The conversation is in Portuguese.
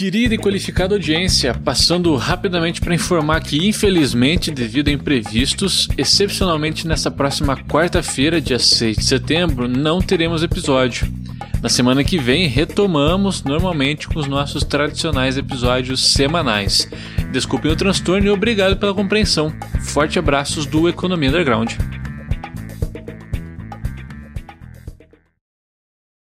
Querida e qualificada audiência, passando rapidamente para informar que, infelizmente, devido a imprevistos, excepcionalmente nessa próxima quarta-feira, dia 6 de setembro, não teremos episódio. Na semana que vem, retomamos normalmente com os nossos tradicionais episódios semanais. Desculpem o transtorno e obrigado pela compreensão. Forte abraços do Economia Underground.